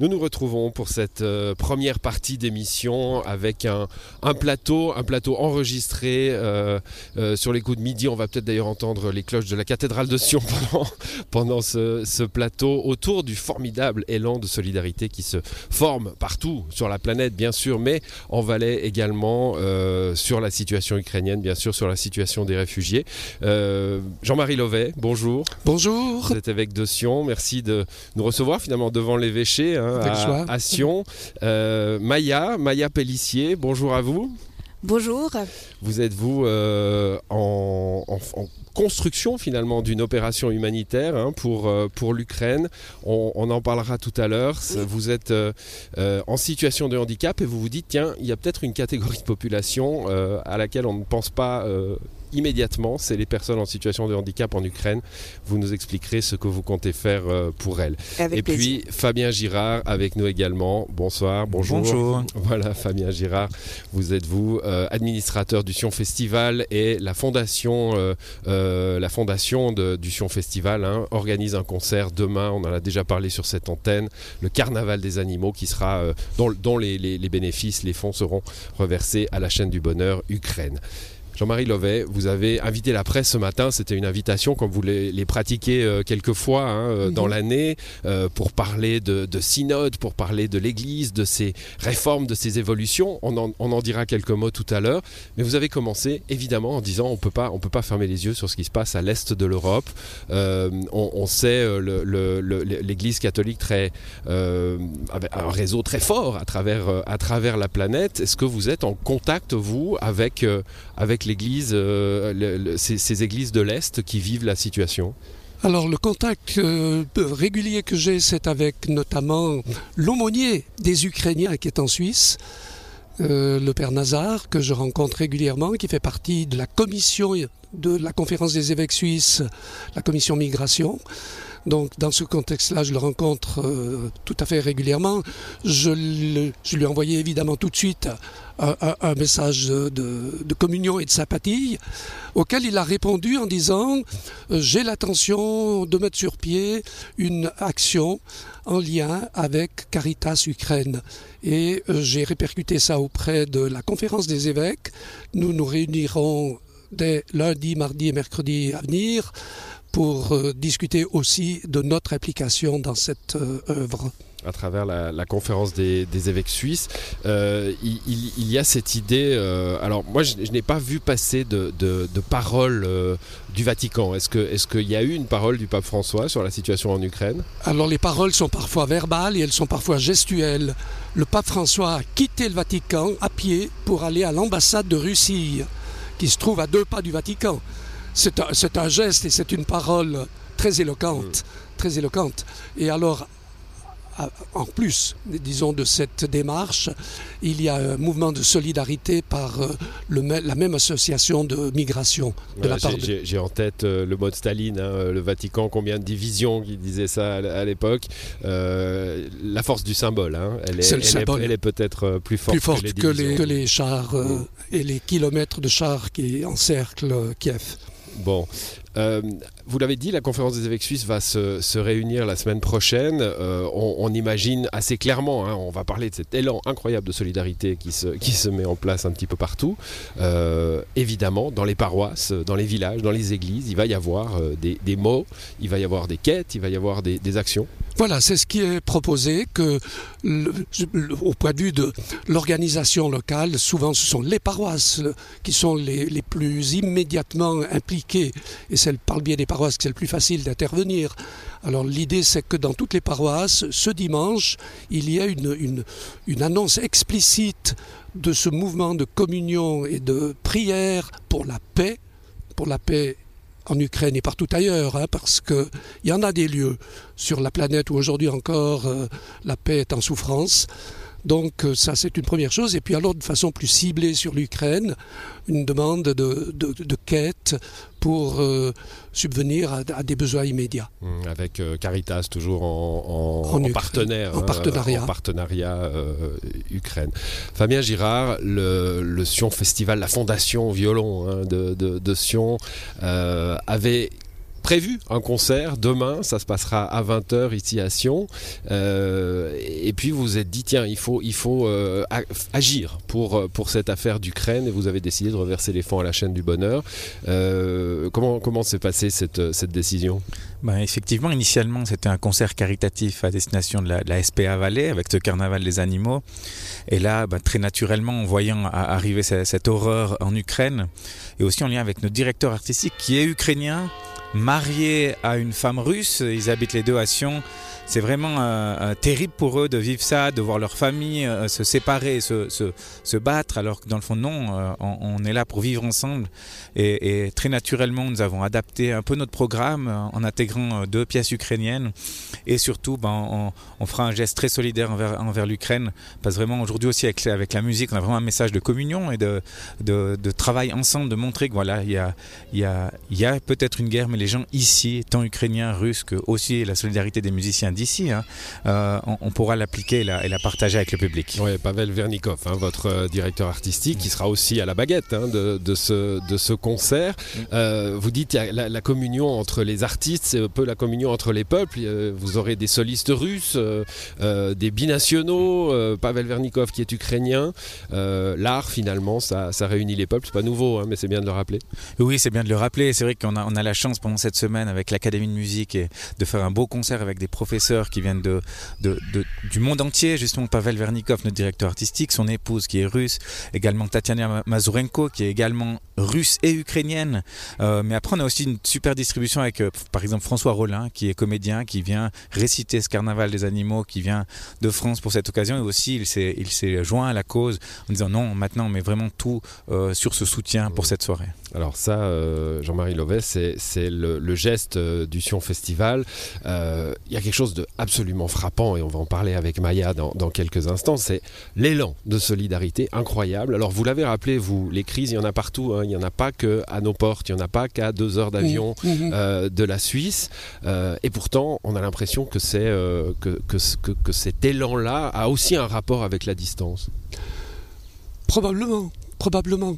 Nous nous retrouvons pour cette euh, première partie d'émission avec un, un, plateau, un plateau enregistré euh, euh, sur les coups de midi. On va peut-être d'ailleurs entendre les cloches de la cathédrale de Sion pendant, pendant ce, ce, plateau autour du formidable élan de solidarité qui se forme partout sur la planète, bien sûr, mais en Valais également sur la situation ukrainienne, bien sûr, sur la situation des réfugiés. Jean-Marie Lovet, bonjour. Bonjour. Vous êtes évêque de Sion. Merci de nous recevoir finalement devant l'évêché. Hein, à, à, Sion. Euh, Maya, Maya Pellissier, bonjour à vous. Bonjour. Vous êtes vous euh, en, en, en, construction finalement d'une opération humanitaire hein, pour, euh, pour l'Ukraine. On, on, en parlera tout à l'heure. Oui. Vous êtes euh, en situation de handicap et vous vous dites tiens, il y a peut-être une catégorie de population euh, à laquelle on ne pense pas euh, immédiatement, c'est les personnes en situation de handicap en Ukraine. Vous nous expliquerez ce que vous comptez faire euh, pour elles. Avec Et plaisir. puis Fabien Girard avec nous également. Bonsoir, bonjour. Bonjour. Voilà, Fabien Girard, vous êtes vous euh, administrateur du Sion Festival et la fondation, euh, euh, la fondation de, du Sion Festival hein, organise un concert demain. On en a déjà parlé sur cette antenne, le Carnaval des animaux qui sera euh, dont, dont les, les, les bénéfices, les fonds seront reversés à la chaîne du bonheur Ukraine. Jean-Marie Lovet, vous avez invité la presse ce matin. C'était une invitation, comme vous les, les pratiquez euh, quelquefois hein, euh, dans mmh. l'année, euh, pour parler de, de, synode, pour parler de l'Église, de ses réformes, de ses évolutions. On en, on en dira quelques mots tout à l'heure. Mais vous avez commencé, évidemment, en disant on peut pas, on peut pas fermer les yeux sur ce qui se passe à l'est de l'Europe. Euh, on, on, sait l'Église catholique très, avec un réseau très fort à travers, à travers la planète. Est-ce que vous êtes en contact vous avec, avec l'Église, euh, ces, églises de l'Est qui vivent la situation alors le contact euh, régulier que j'ai, c'est avec notamment l'aumônier des Ukrainiens qui est en Suisse, euh, le Père Nazar, que je rencontre régulièrement, qui fait partie de la commission de la conférence des évêques suisses, la commission migration. Donc dans ce contexte-là, je le rencontre euh, tout à fait régulièrement. Je, lui ai envoyé évidemment tout de suite un, message de, de, communion et de sympathie, auquel il a répondu en disant euh, j'ai l'intention de mettre sur pied une action en lien avec Caritas Ukraine. Et euh, j'ai répercuté ça auprès de la conférence des évêques. Nous nous réunirons dès lundi, mardi et mercredi à venir pour euh, discuter aussi de notre implication dans cette euh, œuvre à travers la, la conférence des, des, évêques suisses, euh, il, il, il, y a cette idée. Euh, alors moi, je, je n'ai pas vu passer de, de, de paroles euh, du Vatican. Est-ce que est-ce qu'il y a eu une parole du pape François sur la situation en Ukraine? Alors les paroles sont parfois verbales et elles sont parfois gestuelles. Le pape François a quitté le Vatican à pied pour aller à l'ambassade de Russie, qui se trouve à deux pas du Vatican. C'est un, un, geste et c'est une parole très éloquente, mmh. très éloquente. Et alors en plus, disons, de cette démarche, il y a un mouvement de solidarité par euh, le, la même association de migration. De voilà, J'ai de... en tête euh, le mot de Staline, hein, le Vatican, combien de divisions qui disait ça à, l'époque. Euh, la force du symbole, hein, elle est, est, elle, est, est peut-être euh, plus forte, plus forte que, les que, les, que, les, chars mmh. et les kilomètres de chars qui encerclent Kiev. Bon, euh, vous l'avez dit, la conférence des évêques suisses va se, réunir la semaine prochaine. Euh, on, imagine assez clairement, hein, on va parler de cet élan incroyable de solidarité qui se, met en place un petit peu partout. Euh, évidemment, dans les paroisses, dans les villages, dans les églises, il va y avoir des, mots, il va y avoir des quêtes, il va y avoir des, actions. Voilà, c'est ce qui est proposé, que au point de vue de l'organisation locale, souvent ce sont les paroisses qui sont les, plus immédiatement impliquées, c'est par le biais des paroisses que c'est le plus facile d'intervenir. Alors l'idée c'est que dans toutes les paroisses, ce dimanche, il y a une, annonce explicite de ce mouvement de communion et de prière pour la paix, pour la paix en Ukraine et partout ailleurs, hein, parce qu'il y en a des lieux sur la planète où aujourd'hui encore euh, la paix est en souffrance. Donc euh, ça c'est une première chose. Et puis alors de façon plus ciblée sur l'Ukraine, une demande de, de, de, quête pour euh, subvenir à, à, des besoins immédiats. Mmh, avec euh, Caritas toujours en, en, en, en partenaire, en partenariat, hein, partenariat euh, Ukraine. Fabien Girard, le, le, Sion Festival, la fondation violon hein, de, de, de, Sion avait prévu un concert demain, ça se passera à 20h ici à Sion. et puis vous vous êtes dit, tiens, il faut, faut agir pour, pour cette affaire d'Ukraine et vous avez décidé de reverser les fonds à la chaîne du bonheur. comment s'est passée cette, cette décision? Ben, Effectivement, initialement, c'était un concert caritatif à destination de la, SPA Vallée avec ce carnaval des animaux. Et là, ben, très naturellement, en voyant arriver cette horreur en Ukraine, et aussi en lien avec notre directeur artistique qui est ukrainien, marié à une femme russe, ils habitent les deux à Sion c'est vraiment euh, euh, terrible pour eux de vivre ça, de voir leur famille euh, se séparer, se, se, se, battre, alors que dans le fond, non, on, est là pour vivre ensemble. Et, très naturellement, nous avons adapté un peu notre programme en intégrant deux pièces ukrainiennes. Et surtout, ben, on, fera un geste très solidaire envers, envers l'Ukraine. Parce que vraiment, aujourd'hui aussi, avec, avec, la musique, on a vraiment un message de communion et de, de, de travail ensemble, de montrer que voilà, il y a, y a, y a peut-être une guerre, mais les gens ici, tant ukrainiens, russes, que aussi la solidarité des musiciens d'ici, hein, euh, on, pourra l'appliquer et la, partager avec le public. Oui, Pavel Vernikov, hein, votre euh, directeur artistique, qui sera aussi à la baguette hein, de, ce, de ce concert. Mm. Euh, vous dites qu'il y a la, communion entre les artistes, c'est un peu la communion entre les peuples. Vous aurez des solistes russes, des binationaux, Pavel Vernikov qui est ukrainien. L'art, finalement, ça, ça, réunit les peuples. C'est pas nouveau, mais c'est bien de le rappeler. Oui, c'est bien de le rappeler. C'est vrai qu'on a, on a la chance pendant cette semaine avec l'Académie de musique et de faire un beau concert avec des professeurs qui viennent de, du monde entier, justement Pavel Vernikov, notre directeur artistique, son épouse qui est russe, également Tatiana Mazurenko qui est également russe et ukrainienne. Euh, mais après, on a aussi une super distribution avec, euh, par exemple, François Rollin, qui est comédien, qui vient réciter ce carnaval des animaux, qui vient de France pour cette occasion. Et aussi, il s'est, il s'est joint à la cause en disant non, maintenant on met vraiment tout euh, sur ce soutien pour cette soirée. Alors ça, Jean-Marie Lovet, c'est, c'est le, geste du Sion Festival. Il y a quelque chose de absolument frappant, et on va en parler avec Maya dans, dans quelques instants, c'est l'élan de solidarité incroyable. Alors vous l'avez rappelé, vous, les crises, il y en a partout. Hein. Il n'y en a pas qu'à nos portes, il n'y en a pas qu'à deux heures d'avion mmh. euh, de la Suisse. Euh, et pourtant, on a l'impression que, c'est, euh, que, que, que, cet élan-là a aussi un rapport avec la distance. Probablement, probablement.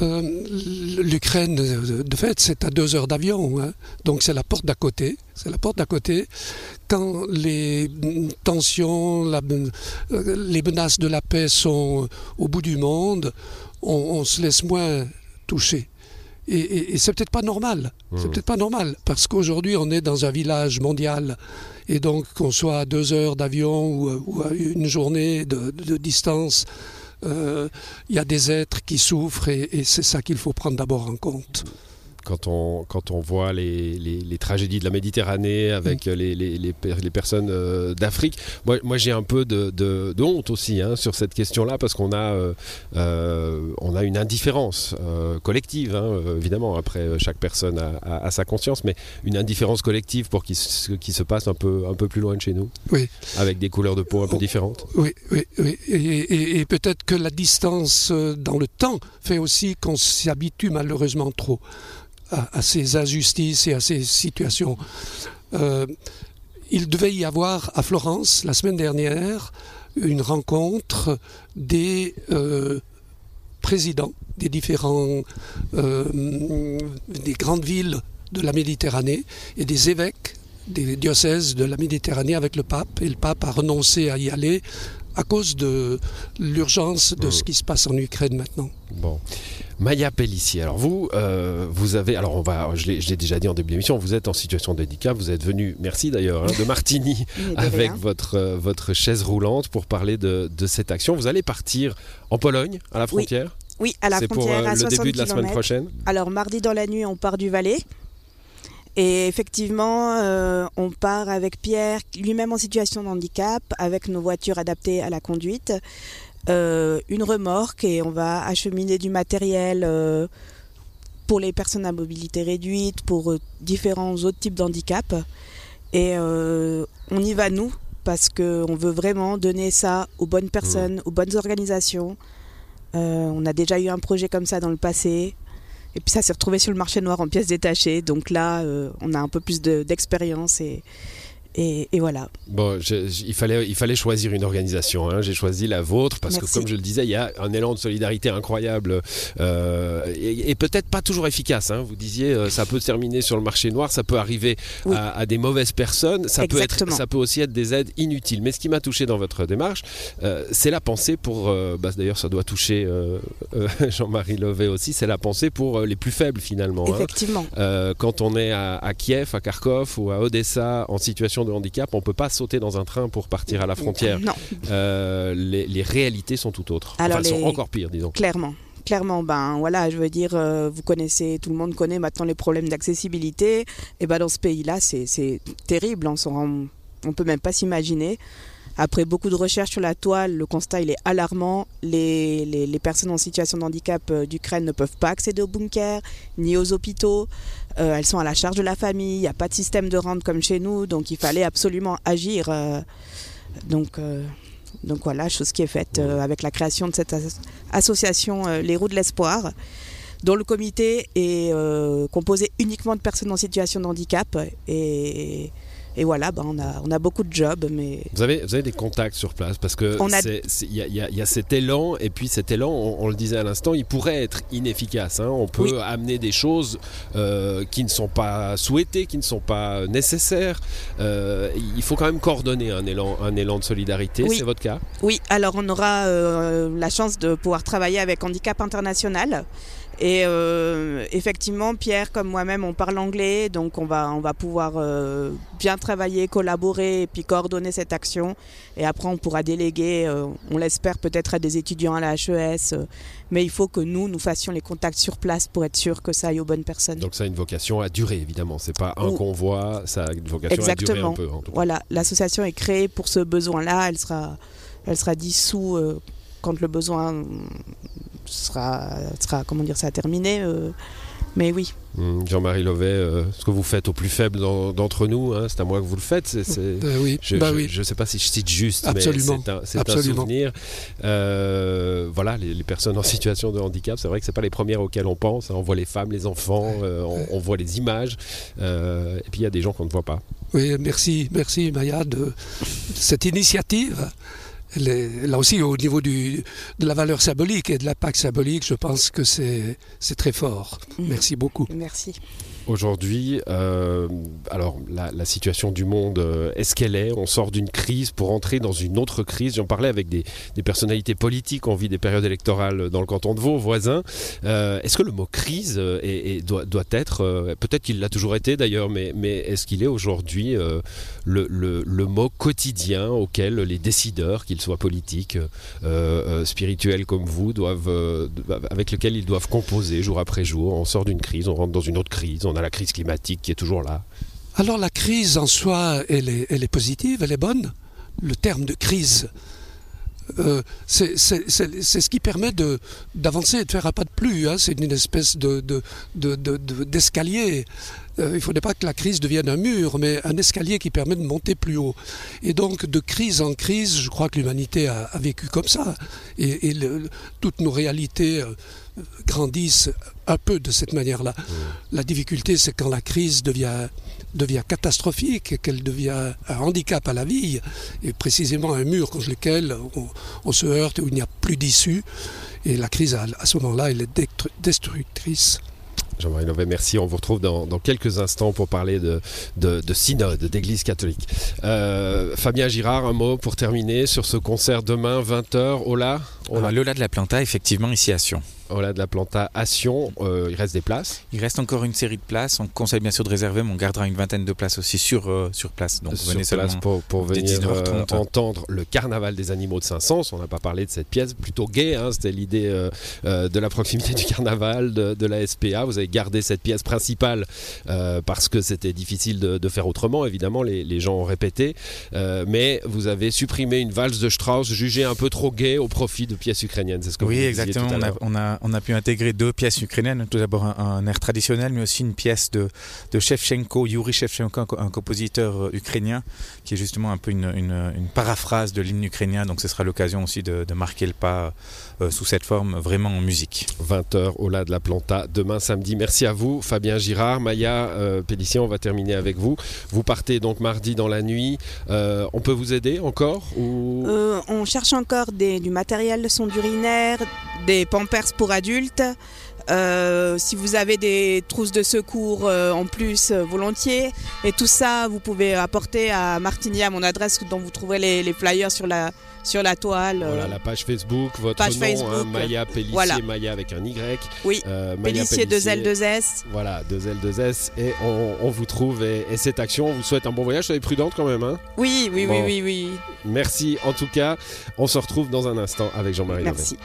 L'Ukraine, de fait, c'est à deux heures d'avion, hein. donc c'est la porte d'à côté. C'est la porte d'à côté. Quand les tensions, la, les menaces de la paix sont au bout du monde, on, on se laisse moins touché. Et, c'est peut-être pas normal. C'est mmh. peut-être pas normal parce qu'aujourd'hui on est dans un village mondial et donc qu'on soit à deux heures d'avion ou, à une journée de, distance, euh, il y a des êtres qui souffrent et c'est ça qu'il faut prendre d'abord en compte quand on, quand on voit les, les, tragédies de la Méditerranée avec mm. les, les, personnes euh, d'Afrique. Moi, moi j'ai un peu de, de, honte aussi hein, sur cette question-là parce qu'on a, euh, euh, on a une indifférence collective, hein, évidemment, après chaque personne a, sa conscience, mais une indifférence collective pour ce qui se passe un peu, un peu plus loin de chez nous, oui. avec des couleurs de peau un peu différentes. Oui, oui, oui. Et, et peut-être que la distance dans le temps fait aussi qu'on s'y habitue malheureusement trop à, ces injustices et à ces situations. Euh, il devait y avoir à Florence la semaine dernière une rencontre des euh, présidents des différents euh, des grandes villes de la Méditerranée et des évêques des diocèses de la Méditerranée avec le pape et le pape a renoncé à y aller à cause de l'urgence de ce qui se passe en Ukraine maintenant. Bon. Maya Pellissier, alors vous, euh, vous avez, alors on va, je l'ai déjà dit en début d'émission, vous êtes en situation de handicap, vous êtes venu, merci d'ailleurs, hein, de Martigny avec votre, euh, votre chaise roulante pour parler de, de, cette action. Vous allez partir en Pologne, à la frontière Oui, à la frontière. C'est pour euh, le début de la semaine prochaine Alors mardi dans la nuit, on part du Valais. Et effectivement, on part avec Pierre, lui-même en situation de handicap, avec nos voitures adaptées à la conduite. Euh, une remorque et on va acheminer du matériel euh, pour les personnes à mobilité réduite, pour euh, différents autres types d'handicap. Et on y va nous parce qu'on veut vraiment donner ça aux bonnes personnes, mmh. aux bonnes organisations. on a déjà eu un projet comme ça dans le passé. Et puis ça s'est retrouvé sur le marché noir en pièces détachées. Donc là, on a un peu plus d'expérience et Et, voilà. Bon, il, fallait, il fallait choisir une organisation. Hein. J'ai choisi la vôtre parce que, comme je le disais, il y a un élan de solidarité incroyable euh, et, peut-être pas toujours efficace. Hein. Vous disiez, euh, ça peut terminer sur le marché noir, ça peut arriver à, des mauvaises personnes, ça peut, être, ça peut aussi être des aides inutiles. Mais ce qui m'a touché dans votre démarche, euh, c'est la pensée pour. Bah, D'ailleurs, ça doit toucher Jean-Marie Levet aussi. C'est la pensée pour les plus faibles finalement. Hein. Effectivement. quand on est à, à Kiev, à Kharkov ou à Odessa en situation de handicap, on ne peut pas sauter dans un train pour partir à la frontière. Non. Euh, les, réalités sont tout autres. Alors enfin, sont encore pires, disons. Clairement. Clairement, ben voilà, je veux dire, euh, vous connaissez, tout le monde connaît maintenant les problèmes d'accessibilité. Et ben dans ce pays-là, c'est terrible. On ne on peut même pas s'imaginer. Après beaucoup de recherches sur la toile, le constat est alarmant. Les, les, personnes en situation de handicap euh, d'Ukraine ne peuvent pas accéder aux bunkers ni aux hôpitaux. Euh, elles sont à la charge de la famille. Il n'y a pas de système de rente comme chez nous, donc il fallait absolument agir. Euh, donc, donc voilà, chose qui est faite avec la création de cette association Les Roues de l'Espoir dont le comité est composé uniquement de personnes en situation de handicap et et voilà, ben on, a, on a beaucoup de jobs. Mais... Vous, avez, vous avez des contacts sur place parce que il y, y, a cet élan, et puis cet élan, on, le disait à l'instant, il pourrait être inefficace. Hein. On peut amener des choses euh, qui ne sont pas souhaitées, qui ne sont pas nécessaires. Euh, il faut quand même coordonner un élan, un élan de solidarité. C'est votre cas? Oui, alors on aura euh, la chance de pouvoir travailler avec Handicap International. Et euh, effectivement, Pierre comme moi-même, on parle anglais, donc on va, on va pouvoir euh, bien travailler, collaborer et puis coordonner cette action. Et après, on pourra déléguer, euh, on l'espère peut-être à des étudiants à la HES, mais il faut que nous, nous fassions les contacts sur place pour être sûr que ça aille aux bonnes personnes. Donc ça a une vocation à durer, évidemment. C'est pas un convoi, ça a une vocation Exactement. à durer un peu. En Voilà, l'association est créée pour ce besoin-là. Elle sera, elle sera dissoute quand le besoin sera, sera comment dire, ça terminé. Euh, mais oui. Hum, Jean-Marie Lovet, euh, ce que vous faites au plus faible d'entre nous, hein, c'est à moi que vous le faites. C'est, ben oui, je ne ben oui. sais pas si je cite juste, Absolument. mais c'est un, souvenir. Euh, voilà, les, personnes en situation de handicap, c'est vrai que ce pas les premières auxquelles on pense. Hein. On voit les femmes, les enfants, on, on, voit les images, et puis il y a des gens qu'on ne voit pas. Oui, merci, merci Maya de cette initiative là aussi, au niveau du, de la valeur symbolique et de l'impact symbolique, je pense que c'est très fort. Mm. Merci beaucoup. Merci. Aujourd'hui, euh, alors la, situation du monde euh, est-ce qu'elle est? On sort d'une crise pour entrer dans une autre crise? J'en parlais avec des, personnalités politiques. On vit des périodes électorales dans le canton de Vaud, voisin. Euh, est-ce que le mot crise doit, être, peut-être qu'il l'a toujours été d'ailleurs, mais, mais est-ce qu'il est aujourd'hui le, mot quotidien auquel les décideurs, qu'ils soient politiques, spirituels comme vous, doivent, avec lequel ils doivent composer jour après jour? On sort d'une crise, on rentre dans une autre crise on a la crise climatique qui est toujours là. Alors la crise en soi, elle est, elle est positive, elle est bonne. Le terme de crise, euh, c'est ce qui permet d'avancer et de faire un pas de plus. Hein. C'est une espèce d'escalier. De, de, euh, il ne faudrait pas que la crise devienne un mur, mais un escalier qui permet de monter plus haut. Et donc, de crise en crise, je crois que l'humanité a, vécu comme ça. Et, toutes nos réalités euh, grandissent un peu de cette manière-là. La difficulté, c'est quand la crise devient, devient catastrophique, qu'elle devient un handicap à la vie, et précisément un mur contre lequel on, se heurte, où il n'y a plus d'issue. Et la crise, à, ce moment-là, elle est destructrice. Jean-Marie Lové, merci. On vous retrouve dans, quelques instants pour parler de, de, synode, d'Église catholique. Euh, Fabien Girard, un mot pour terminer sur ce concert demain, 20h, au La Lola de la Planta, effectivement, ici à Sion voilà, de la plantation, euh, il reste des places Il reste encore une série de places. On conseille bien sûr de réserver, mais on gardera une vingtaine de places aussi sur, euh, sur place. Donc sur venez place pour, pour venir euh, entendre le carnaval des animaux de Saint-Saëns. On n'a pas parlé de cette pièce, plutôt gay. Hein, C'était l'idée de la proximité du carnaval, de, la SPA. Vous avez gardé cette pièce principale parce que c'était difficile de, faire autrement. Évidemment, les, les gens ont répété. mais vous avez supprimé une valse de Strauss jugée un peu trop gay au profit de pièces ukrainiennes, c'est ce que Oui, vous disiez exactement. tout à On a, on, a, on a pu intégrer deux pièces ukrainiennes. Tout d'abord un, un air traditionnel, mais aussi une pièce de, de Shevchenko, Yuri Shevchenko, un co- un compositeur euh, ukrainien, qui est justement un peu une, une- une paraphrase de l'hymne ukrainien. Donc ce sera l'occasion aussi de, de marquer le pas euh, sous cette forme, vraiment en musique. 20h au La de la Planta demain samedi. Merci à vous, Fabien Girard. Maya euh, Pellissier, on va terminer avec vous. Vous partez donc mardi dans la nuit. Euh, on peut vous aider encore ou... Euh, on cherche encore des- du matériel sonde urinaire, des pampers pour adultes. Euh, si vous avez des trousses de secours euh, en plus, euh, volontiers. Et tout ça, vous pouvez apporter à Martigny, à mon adresse, dont vous trouverez les, les flyers sur la, sur la toile. Voilà la page Facebook, votre Page nom, Facebook. hein, Maya Pellissier, Voilà. Maya avec un Y. Oui, Euh, Pellissier, 2 L, Pellissier. 2 S. Voilà, 2 L, 2 S. Et on, on vous trouve. Et, et cette action, on vous souhaite un bon voyage. Soyez prudente quand même. Hein. Oui, oui, Bon. oui, oui, oui. Merci en tout cas. On se retrouve dans un instant avec Jean-Marie. Merci.